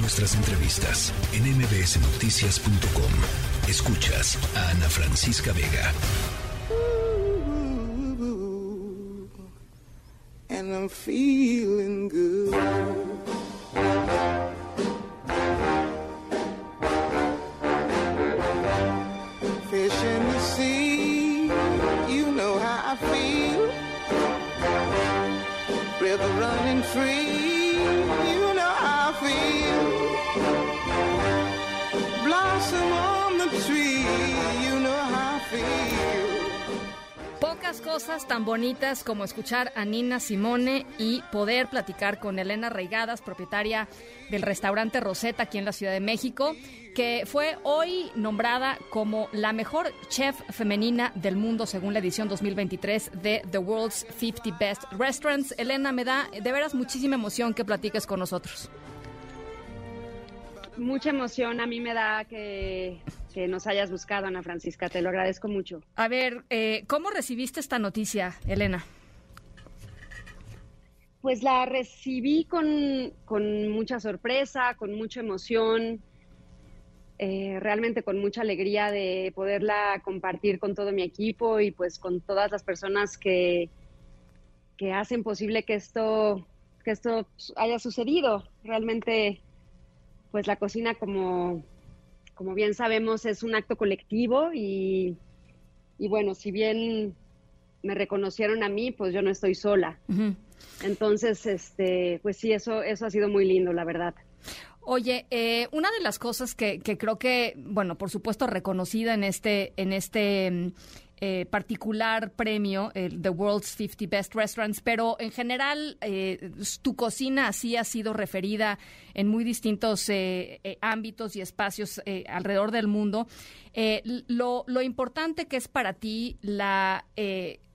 Nuestras entrevistas en mbsnoticias.com. Escuchas a Ana Francisca Vega. And I'm feeling good. Fish in the sea, you know how I feel. River running free, you Pocas cosas tan bonitas como escuchar a Nina Simone y poder platicar con Elena Reigadas, propietaria del restaurante Rosetta aquí en la Ciudad de México, que fue hoy nombrada como la mejor chef femenina del mundo según la edición 2023 de The World's 50 Best Restaurants. Elena, me da de veras muchísima emoción que platiques con nosotros. Mucha emoción a mí me da que, que nos hayas buscado, Ana Francisca. Te lo agradezco mucho. A ver, eh, ¿cómo recibiste esta noticia, Elena? Pues la recibí con, con mucha sorpresa, con mucha emoción, eh, realmente con mucha alegría de poderla compartir con todo mi equipo y pues con todas las personas que, que hacen posible que esto, que esto haya sucedido. Realmente, pues la cocina, como, como bien sabemos, es un acto colectivo y, y bueno, si bien me reconocieron a mí, pues yo no estoy sola. Entonces, este, pues sí, eso, eso ha sido muy lindo, la verdad. Oye, eh, una de las cosas que, que, creo que, bueno, por supuesto reconocida en este, en este eh, particular premio, el The World's 50 Best Restaurants, pero en general eh, tu cocina así ha sido referida en muy distintos eh, eh ámbitos y espacios eh, alrededor del mundo. Lo, lo, importante que es para ti la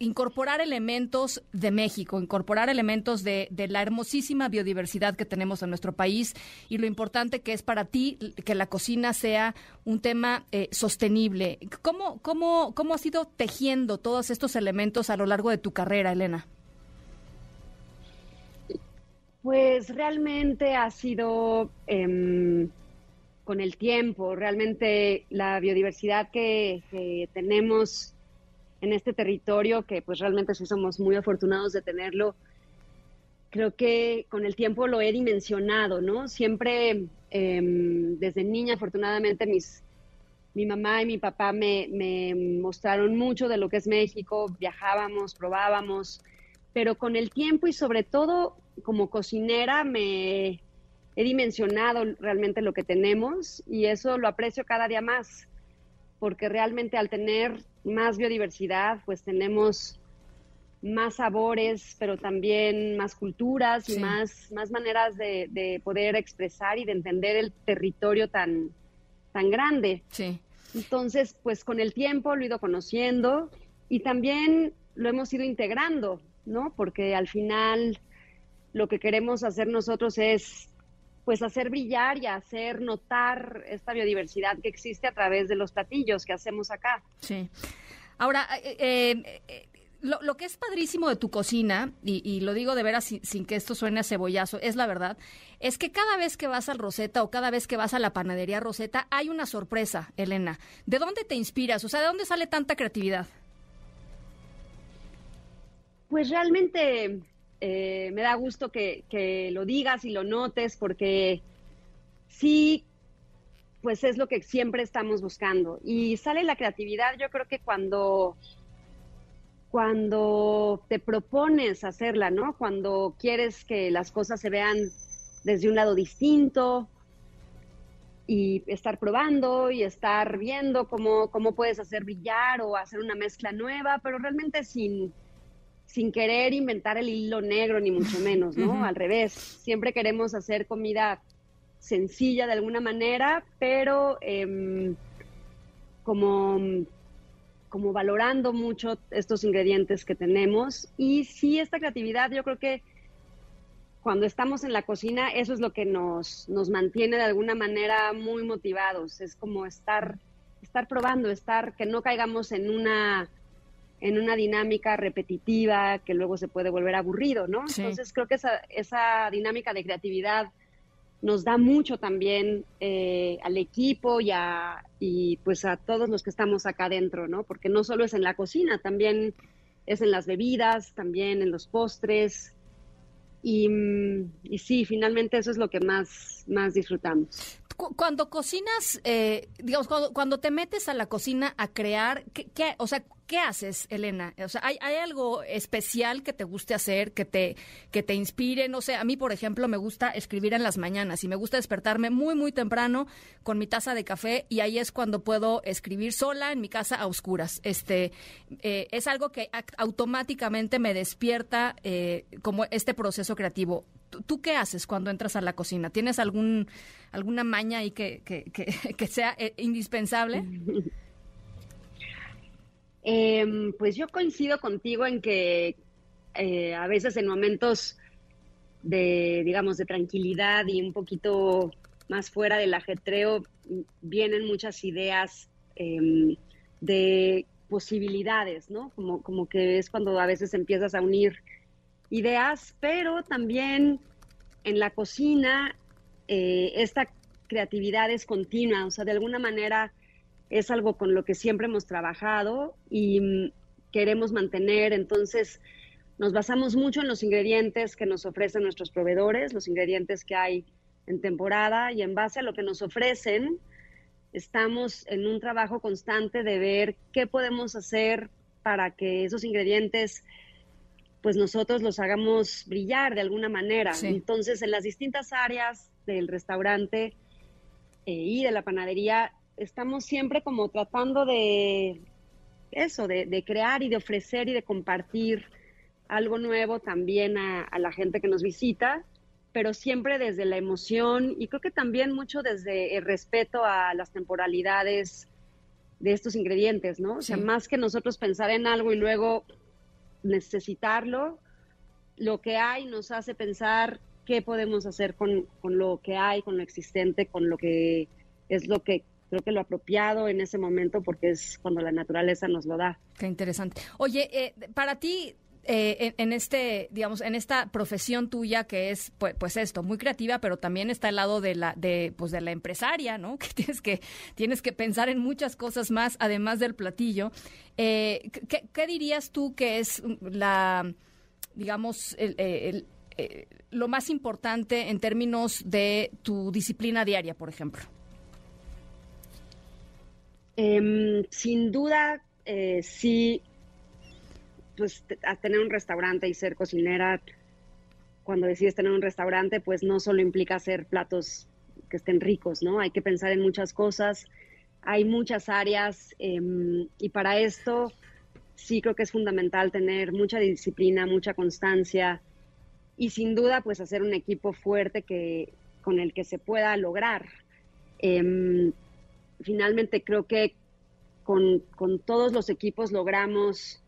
incorporar elementos de México, incorporar elementos de, de, la hermosísima biodiversidad que tenemos en nuestro país y lo importante que es para ti que la cocina sea un tema eh, sostenible. ¿Cómo, cómo, ¿Cómo has ido tejiendo todos estos elementos a lo largo de tu carrera, Elena? Pues realmente ha sido eh, con el tiempo, realmente la biodiversidad que tenemos en este territorio, que pues realmente sí somos muy afortunados de tenerlo, creo que con el tiempo lo he dimensionado, ¿no? Siempre eh, desde niña, afortunadamente, mis, mi mamá y mi papá me, me, mostraron mucho de lo que es México, viajábamos, probábamos, pero con el tiempo y sobre todo como cocinera me he dimensionado realmente lo que tenemos y eso lo aprecio cada día más, porque realmente al tener más biodiversidad, pues tenemos más sabores, pero también más culturas y más, más maneras de, de, poder expresar y de entender el territorio tan, tan grande. Sí. Entonces, pues con el tiempo lo he ido conociendo y también lo hemos ido integrando, ¿no? Porque al final lo que queremos hacer nosotros es pues hacer brillar y hacer notar esta biodiversidad que existe a través de los platillos que hacemos acá. Sí. Ahora, eh, eh, lo, lo, que es padrísimo de tu cocina, y, y lo digo de veras sin, sin, que esto suene a cebollazo, es la verdad, es que cada vez que vas al Rosetta o cada vez que vas a la panadería Rosetta hay una sorpresa, Elena. ¿De dónde te inspiras? O sea, ¿de dónde sale tanta creatividad? Pues realmente eh, me da gusto que, lo digas y lo notes porque sí, pues es lo que siempre estamos buscando. Y sale la creatividad, yo creo que cuando, cuando te propones hacerla, ¿no? Cuando quieres que las cosas se vean desde un lado distinto y estar probando y estar viendo cómo, cómo puedes hacer brillar o hacer una mezcla nueva, pero realmente sin sin querer inventar el hilo negro, ni mucho menos, ¿no? Uh -huh. Al revés, siempre queremos hacer comida sencilla de alguna manera, pero eh, como, como valorando mucho estos ingredientes que tenemos. Y sí, esta creatividad, yo creo que cuando estamos en la cocina, eso es lo que nos, nos mantiene de alguna manera muy motivados. Es como estar, estar probando, estar, que no caigamos en una en una dinámica repetitiva que luego se puede volver aburrido, ¿no? Sí. Entonces creo que esa, esa dinámica de creatividad nos da mucho también eh, al equipo y, a, y pues a todos los que estamos acá adentro, ¿no? Porque no solo es en la cocina, también es en las bebidas, también en los postres. Y, y sí, finalmente eso es lo que más, más disfrutamos cuando cocinas, eh, digamos, cuando, te metes a la cocina a crear, ¿qué, o sea, ¿qué haces, Elena? O sea, ¿hay, algo especial que te guste hacer, que te, que te inspire? No sé, a mí, por ejemplo, me gusta escribir en las mañanas y me gusta despertarme muy, muy temprano con mi taza de café y ahí es cuando puedo escribir sola en mi casa a oscuras. Este, eh, es algo que automáticamente me despierta eh, como este proceso creativo. ¿Tú qué haces cuando entras a la cocina? ¿Tienes algún, alguna maña ahí que, que, sea eh, indispensable? Em, pues yo coincido contigo en que eh, a veces en momentos de, digamos, de tranquilidad y un poquito más fuera del ajetreo, vienen muchas ideas em, de posibilidades, ¿no? Como, como que es cuando a veces empiezas a unir ideas, pero también en la cocina eh, esta creatividad es continua, o sea, de alguna manera es algo con lo que siempre hemos trabajado y mm, queremos mantener, entonces nos basamos mucho en los ingredientes que nos ofrecen nuestros proveedores, los ingredientes que hay en temporada y en base a lo que nos ofrecen, estamos en un trabajo constante de ver qué podemos hacer para que esos ingredientes pues nosotros los hagamos brillar de alguna manera. Entonces, en las distintas áreas del restaurante eh, y de la panadería, estamos siempre como tratando de eso, de, crear y de ofrecer y de compartir algo nuevo también a, la gente que nos visita, pero siempre desde la emoción y creo que también mucho desde el respeto a las temporalidades de estos ingredientes, ¿no? O sea, más que nosotros pensar en algo y luego necesitarlo, lo que hay nos hace pensar qué podemos hacer con, lo que hay, con lo existente, con lo que es lo que creo que lo apropiado en ese momento porque es cuando la naturaleza nos lo da. Qué interesante. Oye, eh, para ti, eh, en, este, digamos, en esta profesión tuya que es, pues, pues, esto, muy creativa, pero también está el lado de la, de, pues, de la empresaria, ¿no? Que tienes que, tienes que pensar en muchas cosas más, además del platillo. Eh, ¿qué, dirías tú que es la, digamos, el, eh, lo más importante en términos de tu disciplina diaria, por ejemplo? Em, sin duda, sí pues tener un restaurante y ser cocinera, cuando decides tener un restaurante, pues no solo implica hacer platos que estén ricos, ¿no? Hay que pensar en muchas cosas, hay muchas áreas em, y para esto sí creo que es fundamental tener mucha disciplina, mucha constancia y sin duda pues hacer un equipo fuerte que, con el que se pueda lograr. Em, finalmente creo que con, con, todos los equipos logramos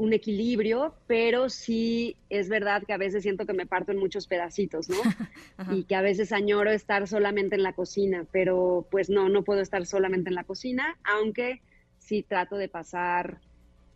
un equilibrio, pero sí es verdad que a veces siento que me parto en muchos pedacitos, ¿no? y que a veces añoro estar solamente en la cocina, pero pues no, no puedo estar solamente en la cocina, aunque sí trato de pasar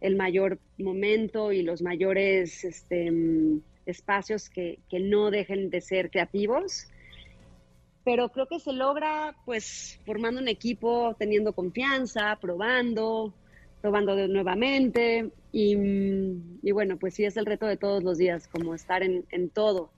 el mayor momento y los mayores este, espacios que, que no dejen de ser creativos. Pero creo que se logra pues formando un equipo, teniendo confianza, probando, probando de nuevamente y, bueno, pues sí es el reto de todos los días, como estar en, todo.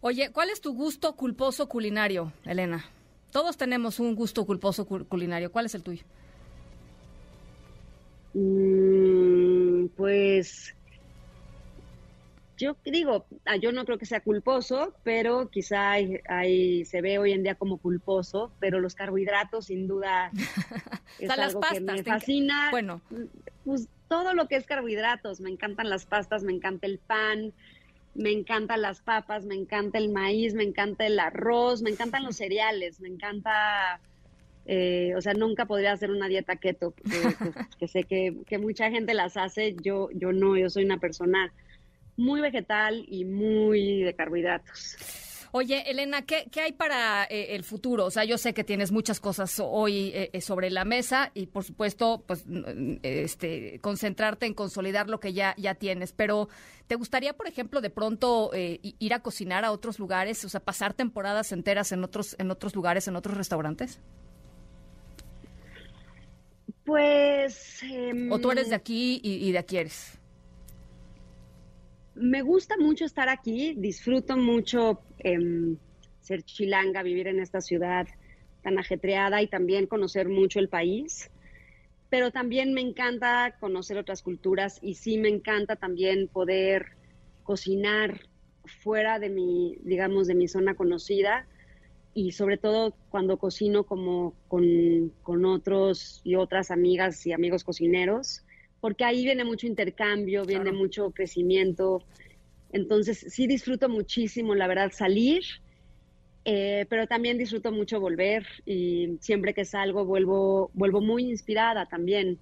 Oye, ¿cuál es tu gusto culposo culinario, Elena? Todos tenemos un gusto culposo culinario. ¿Cuál es el tuyo? Mm, pues yo digo, ah, yo no creo que sea culposo, pero quizá hay, se ve hoy en día como culposo, pero los carbohidratos sin duda es algo que me fascina. Bueno, pues todo lo que es carbohidratos, me encantan las pastas, me encanta el pan, me encantan las papas, me encanta el maíz, me encanta el arroz, me encantan los cereales, me encanta eh, o sea, nunca podría hacer una dieta keto, que, sé que, que, mucha gente las hace, yo, yo no, yo soy una persona muy vegetal y muy de carbohidratos. Oye, Elena, ¿qué, hay para eh, el futuro? O sea, yo sé que tienes muchas cosas hoy eh, eh, sobre la mesa y, por supuesto, pues, este, concentrarte en consolidar lo que ya, ya tienes. Pero, ¿te gustaría, por ejemplo, de pronto ir a cocinar a otros lugares? O sea, pasar temporadas enteras en otros, en otros lugares, en otros restaurantes? Pues... ¿O tú eres de em, aquí y de aquí eres? Me gusta mucho estar aquí, disfruto mucho em, ser chilanga, vivir en esta ciudad tan ajetreada y también conocer mucho el país. Pero también me encanta conocer otras culturas y sí me encanta también poder cocinar fuera de mi, digamos, de mi zona conocida y sobre todo cuando cocino como con, con otros y otras amigas y amigos cocineros porque ahí viene mucho intercambio, viene mucho crecimiento. Entonces, sí disfruto muchísimo, la verdad, salir, eh, pero también disfruto mucho volver y siempre que salgo vuelvo, vuelvo muy inspirada también.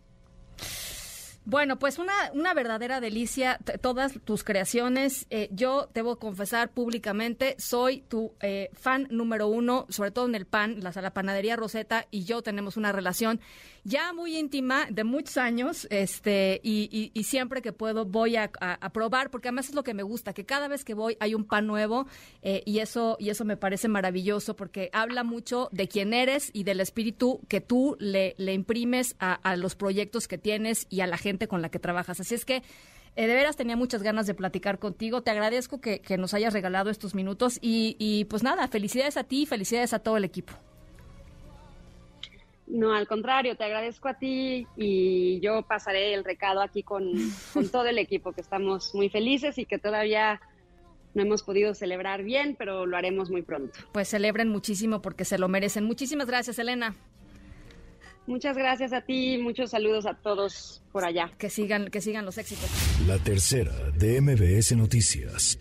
Bueno, pues una, una verdadera delicia, todas tus creaciones. Eh, yo debo confesar públicamente, soy tu eh, fan número uno, sobre todo en el pan, la, panadería Rosetta y yo tenemos una relación ya muy íntima de muchos años, este, y, y, siempre que puedo voy a, probar, porque además es lo que me gusta, que cada vez que voy hay un pan nuevo, eh, y eso, y eso me parece maravilloso, porque habla mucho de quién eres y del espíritu que tú le, le imprimes a, los proyectos que tienes y a la gente con la que trabajas. Así es que eh, de veras tenía muchas ganas de platicar contigo. Te agradezco que, que nos hayas regalado estos minutos y, y, pues nada, felicidades a ti y felicidades a todo el equipo. No, al contrario, te agradezco a ti y yo pasaré el recado aquí con, todo el equipo, que estamos muy felices y que todavía no hemos podido celebrar bien, pero lo haremos muy pronto. Pues celebren muchísimo porque se lo merecen. Muchísimas gracias, Elena. Muchas gracias a ti, muchos saludos a todos por allá. Que sigan, que sigan los éxitos. La tercera de MBS Noticias.